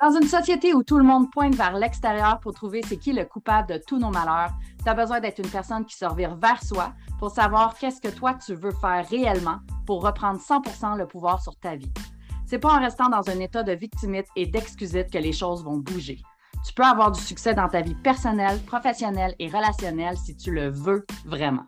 Dans une société où tout le monde pointe vers l'extérieur pour trouver c'est qui le coupable de tous nos malheurs, tu as besoin d'être une personne qui se revire vers soi pour savoir qu'est-ce que toi tu veux faire réellement pour reprendre 100% le pouvoir sur ta vie. C'est pas en restant dans un état de victimite et d'excusite que les choses vont bouger. Tu peux avoir du succès dans ta vie personnelle, professionnelle et relationnelle si tu le veux vraiment.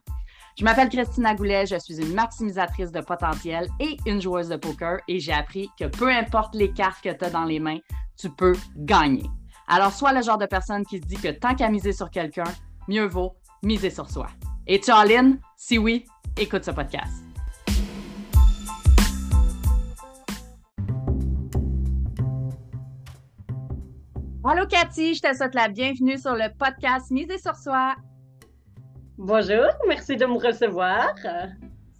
Je m'appelle Christina Goulet, je suis une maximisatrice de potentiel et une joueuse de poker et j'ai appris que peu importe les cartes que tu as dans les mains, tu peux gagner. Alors, sois le genre de personne qui se dit que tant qu'à miser sur quelqu'un, mieux vaut miser sur soi. Et tu all Si oui, écoute ce podcast. Allô Cathy, je te souhaite la bienvenue sur le podcast Miser sur soi. Bonjour, merci de me recevoir.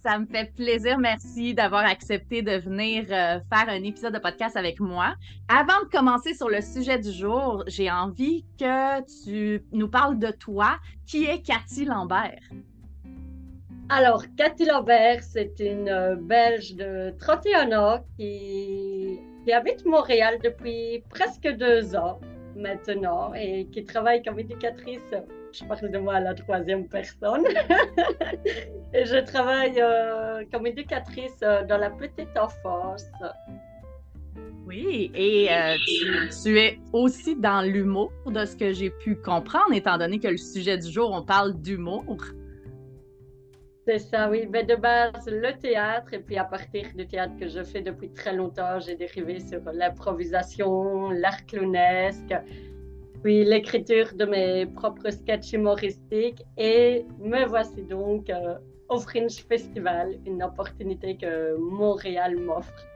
Ça me fait plaisir. Merci d'avoir accepté de venir euh, faire un épisode de podcast avec moi. Avant de commencer sur le sujet du jour, j'ai envie que tu nous parles de toi. Qui est Cathy Lambert? Alors, Cathy Lambert, c'est une euh, Belge de 31 ans qui, qui habite Montréal depuis presque deux ans maintenant et qui travaille comme éducatrice je parle de moi à la troisième personne. et je travaille euh, comme éducatrice euh, dans la petite enfance. Oui, et euh, tu, es aussi dans l'humour, de ce que j'ai pu comprendre, étant donné que le sujet du jour, on parle d'humour. C'est ça, oui. Mais de base, le théâtre, et puis à partir du théâtre que je fais depuis très longtemps, j'ai dérivé sur l'improvisation, l'art clownesque, puis l'écriture de mes propres sketchs humoristiques et me voici donc euh, au Fringe Festival, une opportunité que Montréal m'offre.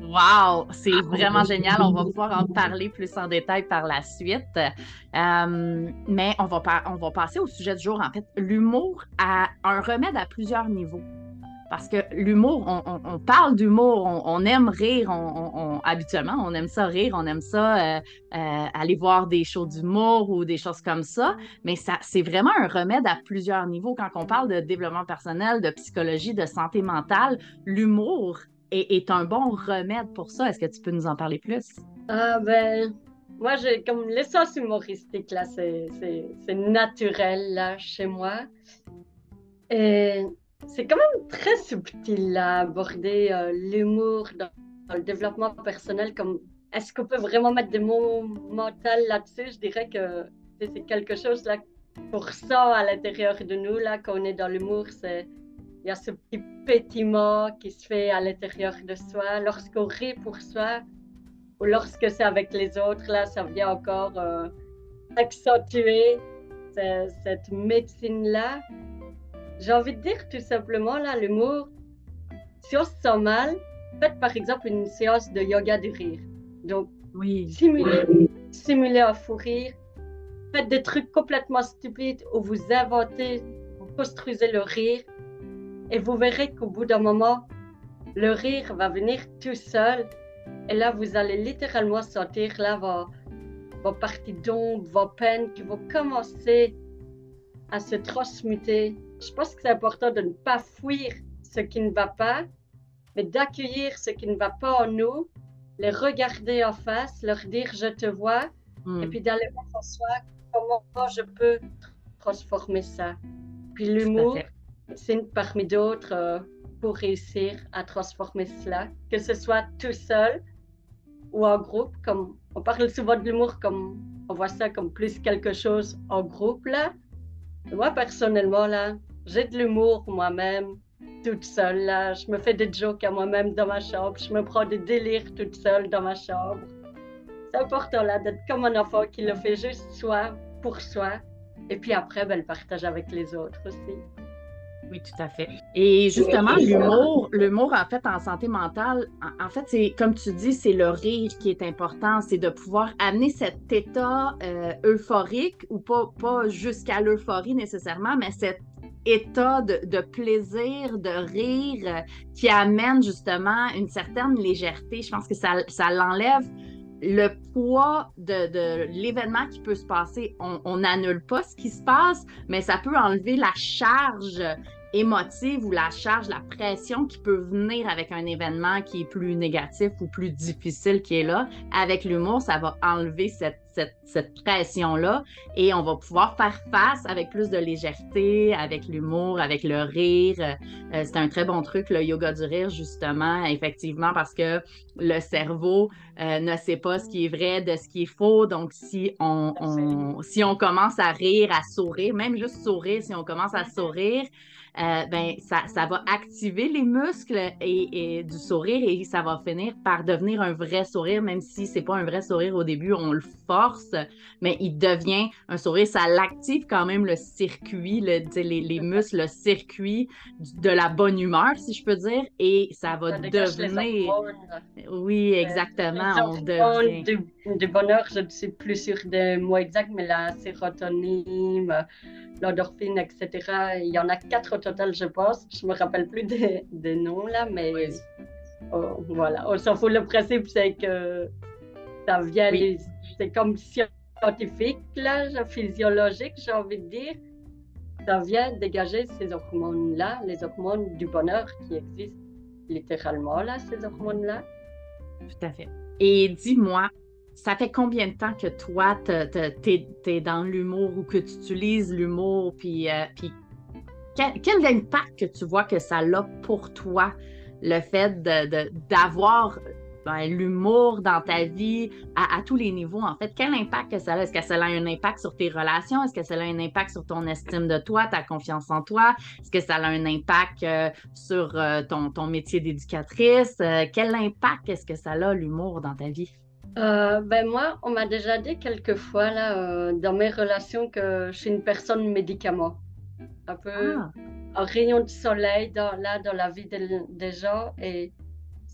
Wow, c'est vraiment génial. On va pouvoir en parler plus en détail par la suite. Euh, mais on va, on va passer au sujet du jour. En fait, l'humour a un remède à plusieurs niveaux. Parce que l'humour, on, parle d'humour, on, aime rire, habituellement, on aime ça rire, on aime ça euh, euh, aller voir des shows d'humour ou des choses comme ça, mais ça, c'est vraiment un remède à plusieurs niveaux. Quand on parle de développement personnel, de psychologie, de santé mentale, l'humour est, un bon remède pour ça. Est-ce que tu peux nous en parler plus? Ah ben, moi, j'ai comme l'essence humoristique, là, c'est, naturel, là, chez moi. Et c'est quand même très subtil à aborder euh, l'humour dans, le développement personnel. Comme est-ce qu'on peut vraiment mettre des mots mentaux là-dessus? Je dirais que c'est quelque chose là pour ça à l'intérieur de nous là quand on est dans l'humour, c'est il y a ce petit pétiment qui se fait à l'intérieur de soi lorsqu'on rit pour soi ou lorsque c'est avec les autres là, ça vient encore euh, accentuer cette médecine là j'ai envie de dire tout simplement, là, l'humour, si on se sent mal, faites par exemple une séance de yoga du rire. Donc, oui. simulez, simulez un fou rire, faites des trucs complètement stupides où vous inventez, vous construisez le rire, et vous verrez qu'au bout d'un moment, le rire va venir tout seul. Et là, vous allez littéralement sentir là vos, vos parties d'ombre, vos peines qui vont commencer à se transmuter je pense que c'est important de ne pas fuir ce qui ne va pas, mais d'accueillir ce qui ne va pas en nous, les regarder en face, leur dire je te vois, hmm. et puis d'aller voir en soi comment je peux transformer ça. Puis l'humour, c'est une parmi d'autres euh, pour réussir à transformer cela, que ce soit tout seul ou en groupe, comme on parle souvent de l'humour comme on voit ça comme plus quelque chose en groupe là. Moi personnellement là, j'ai de l'humour moi-même, toute seule. Là. Je me fais des jokes à moi-même dans ma chambre. Je me prends des délires toute seule dans ma chambre. C'est important là d'être comme un enfant qui le fait juste soi, pour soi. Et puis après, ben, le partage avec les autres aussi. Oui, tout à fait. Et justement, l'humour, l'humour, en fait, en santé mentale, en, fait, c'est comme tu dis, c'est le rire qui est important, c'est de pouvoir amener cet état euh, euphorique ou pas, pas jusqu'à l'euphorie nécessairement, mais cet état de, plaisir, de rire, euh, qui amène justement une certaine légèreté. Je pense que ça, ça l'enlève le poids de, l'événement qui peut se passer. On n'annule pas ce qui se passe, mais ça peut enlever la charge émotive ou la charge, la pression qui peut venir avec un événement qui est plus négatif ou plus difficile qui est là. Avec l'humour, ça va enlever cette, cette, pression-là et on va pouvoir faire face avec plus de légèreté, avec l'humour, avec le rire. Euh, c'est un très bon truc, le yoga du rire, justement, effectivement, parce que le cerveau euh, ne sait pas ce qui est vrai de ce qui est faux. Donc, si on, si on commence à rire, à sourire, même juste sourire, si on commence à sourire, euh, ben, ça, ça, va activer les muscles et, du sourire et ça va finir par devenir un vrai sourire, même si c'est pas un vrai sourire au début, on le force, mais il devient un sourire. Ça l'active quand même le circuit, le, les, les, muscles, le circuit de la bonne humeur, si je peux dire, et ça va devenir. Oui, exactement. on devient... du, du, bonheur, je ne sais plus sur des mots exacts, mais la sérotonine l'endorphine, etc. Il y en a quatre au total, je pense. Je me rappelle plus des, des noms là, mais oh, voilà. On s'en fout. Le principe, c'est que ça vient, c'est comme scientifique là, physiologique, j'ai envie de dire. Ça vient dégager ces hormones-là, les hormones du bonheur qui existent littéralement là, ces hormones-là. Tout à fait. Et dis-moi, ça fait combien de temps que toi, tu es, dans l'humour ou que tu utilises l'humour? Puis, euh, puis quel, impact que tu vois que ça a pour toi, le fait d'avoir ben, l'humour dans ta vie à, tous les niveaux, en fait? Quel impact que ça a? Est-ce que ça a un impact sur tes relations? Est-ce que ça a un impact sur ton estime de toi, ta confiance en toi? Est-ce que ça a un impact euh, sur euh, ton, ton, métier d'éducatrice? quel impact est-ce que ça a, l'humour, dans ta vie? Euh, ben moi, on m'a déjà dit quelques fois là, euh, dans mes relations que je suis une personne médicament. Un peu ah. un rayon de soleil dans, là, dans la vie des gens. Et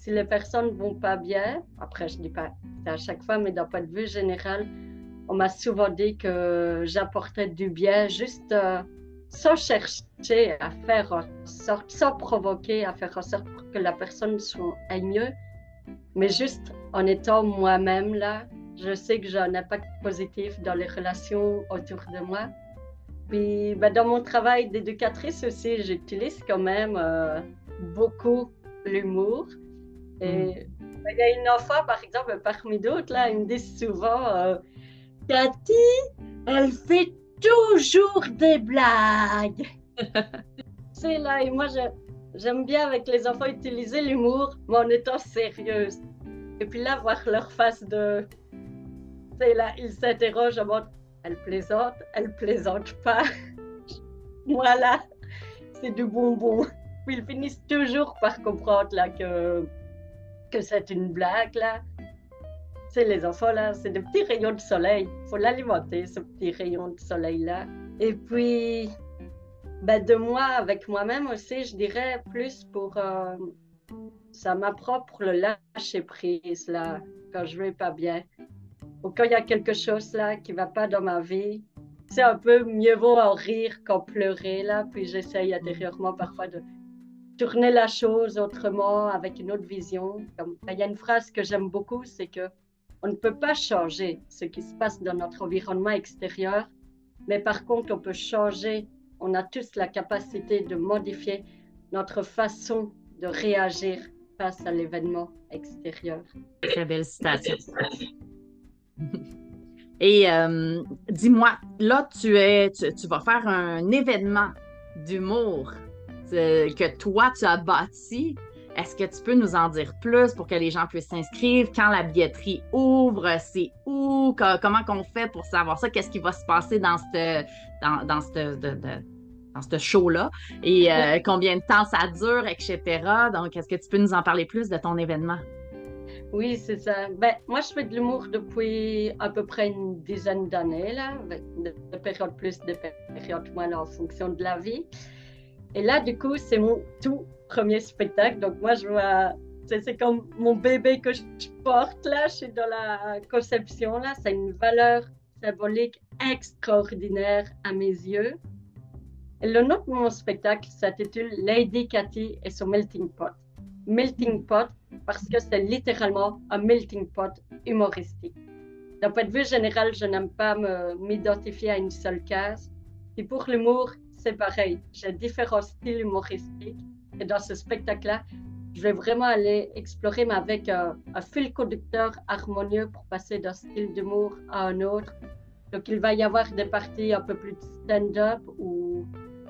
si les personnes vont pas bien, après je dis pas à chaque fois, mais d'un point de vue général, on m'a souvent dit que j'apportais du bien juste euh, sans chercher à faire en sorte, sans provoquer, à faire en sorte que la personne soit aille mieux mais juste en étant moi-même là, je sais que j'ai un impact positif dans les relations autour de moi. Puis ben, dans mon travail d'éducatrice aussi, j'utilise quand même euh, beaucoup l'humour. Mm. ben, il y a une enfant, par exemple, parmi d'autres, là, ils me disent souvent euh, Cathy, elle fait toujours des blagues. C'est là, et moi, J'aime bien avec les enfants utiliser l'humour, mais en étant sérieuse. Et puis là, voir leur face de. C'est là, ils s'interrogent en mode elle plaisante, elle plaisante pas. voilà, c'est du bonbon. Puis ils finissent toujours par comprendre là que, que c'est une blague là. C'est les enfants là, c'est des petits rayons de soleil. Il faut l'alimenter, ce petit rayon de soleil là. Et puis, ben, de moi avec moi-même aussi, je dirais plus pour euh, ça m'appropre le lâcher prise là quand je vais pas bien ou quand il y a quelque chose là qui va pas dans ma vie. C'est un peu mieux vaut en rire qu'en pleurer là. Puis j'essaye intérieurement parfois de tourner la chose autrement avec une autre vision. Il y a une phrase que j'aime beaucoup, c'est que on ne peut pas changer ce qui se passe dans notre environnement extérieur, mais par contre on peut changer on a tous la capacité de modifier notre façon de réagir face à l'événement extérieur. Très belle citation. Et euh, dis-moi, là, tu, es, tu, vas faire un événement d'humour que toi, tu as bâti. Est-ce que tu peux nous en dire plus pour que les gens puissent s'inscrire? Quand la billetterie ouvre, c'est où? comment qu'on fait pour savoir ça? Qu'est-ce qui va se passer dans cette, dans, ce show-là? Et euh, combien de temps ça dure, etc. Donc, est-ce que tu peux nous en parler plus de ton événement? Oui, c'est ça. Ben, moi, je fais de l'humour depuis à peu près une dizaine d'années, là, de, périodes plus, de périodes moins, en fonction de la vie. Et là, du coup, c'est mon tout premier spectacle. Donc, moi, je vois, c'est comme mon bébé que je porte, là. Je suis dans la conception, là. C'est une valeur symbolique extraordinaire à mes yeux. Le nom de mon spectacle s'intitule Lady Cathy et son melting pot. Melting pot parce que c'est littéralement un melting pot humoristique. D'un point de vue général, je n'aime pas m'identifier à une seule case. Et pour l'humour, c'est pareil. J'ai différents styles humoristiques. Et dans ce spectacle-là, je vais vraiment aller explorer, mais avec un, fil conducteur harmonieux pour passer d'un style d'humour à un autre. Donc, il va y avoir des parties un peu plus stand-up où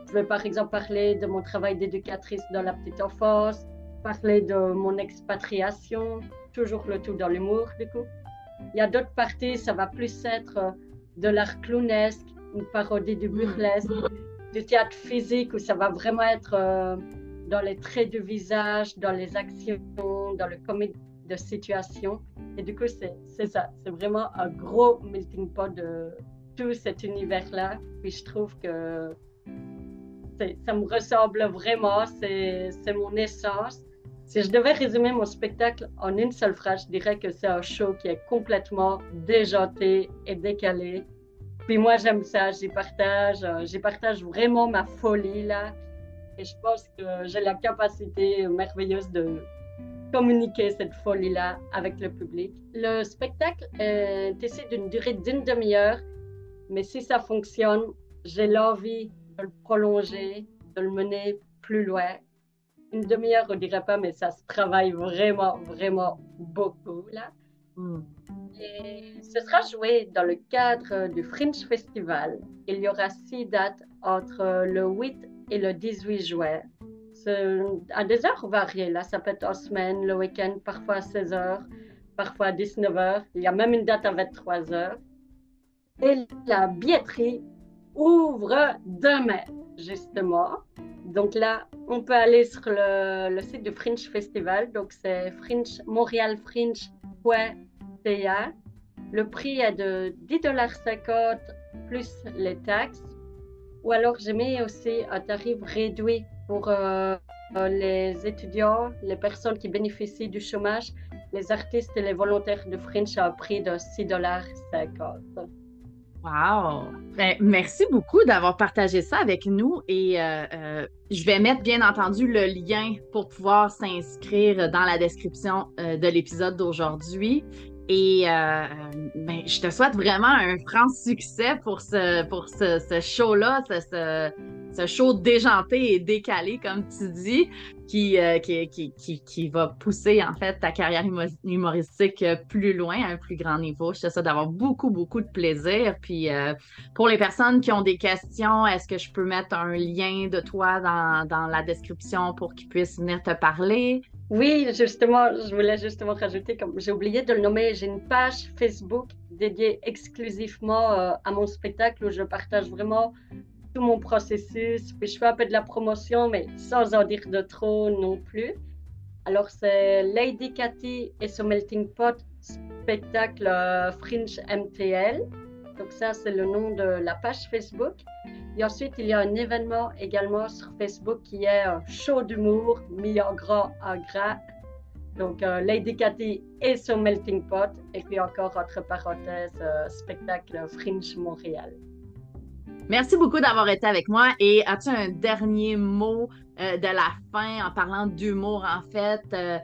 je vais par exemple parler de mon travail d'éducatrice dans la petite enfance, parler de mon expatriation, toujours le tout dans l'humour du coup. Il y a d'autres parties, ça va plus être de l'art clownesque, une parodie du burlesque, du théâtre physique où ça va vraiment être euh, dans les traits du visage, dans les actions, dans le comédie de situation. Et du coup, c'est ça. C'est vraiment un gros melting pot de tout cet univers-là. Puis je trouve que ça me ressemble vraiment. C'est mon essence. Si je devais résumer mon spectacle en une seule phrase, je dirais que c'est un show qui est complètement déjanté et décalé. Puis moi, j'aime ça, j'y partage, euh, j'y partage vraiment ma folie là. Et je pense que j'ai la capacité merveilleuse de communiquer cette folie-là avec le public. Le spectacle est ici d'une durée d'une demi-heure, mais si ça fonctionne, j'ai l'envie de le prolonger, de le mener plus loin une demi-heure, on dirait pas, mais ça se travaille vraiment, vraiment beaucoup là. Et ce sera joué dans le cadre du Fringe Festival. Il y aura six dates entre le 8 et le 18 juin. À des heures variées, là, ça peut être en semaine, le week-end, parfois à 16 heures, parfois à 19 heures. Il y a même une date à 23 heures. Et la billetterie ouvre demain, justement. Donc là, on peut aller sur le, site du Fringe Festival. Donc c'est fringe, Le prix est de 10,50$ plus les taxes. Ou alors j'ai mis aussi un tarif réduit pour euh, les étudiants, les personnes qui bénéficient du chômage, les artistes et les volontaires de Fringe à un prix de 6,50$. Wow! Ben, merci beaucoup d'avoir partagé ça avec nous et euh, euh, je vais mettre bien entendu le lien pour pouvoir s'inscrire dans la description de l'épisode d'aujourd'hui. Et ben, je te souhaite vraiment un franc succès pour ce, pour ce, show-là, ce, show déjanté et décalé, comme tu dis, qui, euh, qui, qui, qui, va pousser en fait ta carrière humoristique plus loin, à un plus grand niveau. Je te souhaite d'avoir beaucoup, beaucoup de plaisir. Puis euh, pour les personnes qui ont des questions, est-ce que je peux mettre un lien de toi dans, dans la description pour qu'ils puissent venir te parler? Oui, justement, je voulais justement rajouter, comme j'ai oublié de le nommer, j'ai une page Facebook dédiée exclusivement euh, à mon spectacle où je partage vraiment tout mon processus. Puis je fais un peu de la promotion, mais sans en dire de trop non plus. Alors, c'est Lady Cathy et son Melting Pot spectacle euh, Fringe MTL. Donc, ça, c'est le nom de la page Facebook. Et ensuite, il y a un événement également sur Facebook qui est un show d'humour mis en gras en gras. Donc, euh, Lady Cathy et son Melting Pot. Et puis encore, entre parenthèses, euh, spectacle Fringe Montréal. Merci beaucoup d'avoir été avec moi. Et as-tu un dernier mot euh, de la fin en parlant d'humour, en fait? Euh,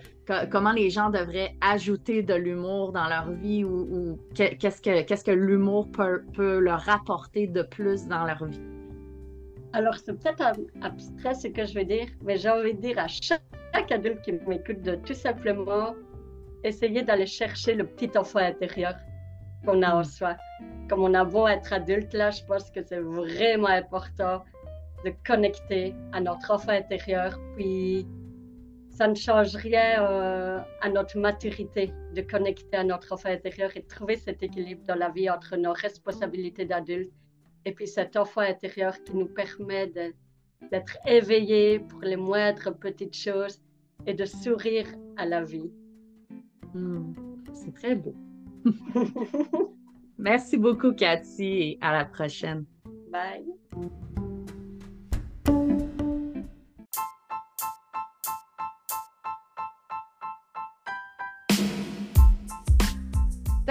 comment les gens devraient ajouter de l'humour dans leur vie ou, qu'est-ce que, l'humour peut, leur apporter de plus dans leur vie? Alors, c'est peut-être abstrait ce que je veux dire, mais j'ai envie de dire à chaque, adulte qui m'écoute de tout simplement essayer d'aller chercher le petit enfant intérieur qu'on a en soi. Comme on a beau être adulte, là, je pense que c'est vraiment important de connecter à notre enfant intérieur. Puis, ça ne change rien euh, à notre maturité de connecter à notre enfant intérieur et trouver cet équilibre dans la vie entre nos responsabilités d'adultes et puis cet enfant intérieur qui nous permet d'être éveillés pour les moindres petites choses et de sourire à la vie. Hmm, c'est très beau. Merci beaucoup, Cathy, et à la prochaine. Bye.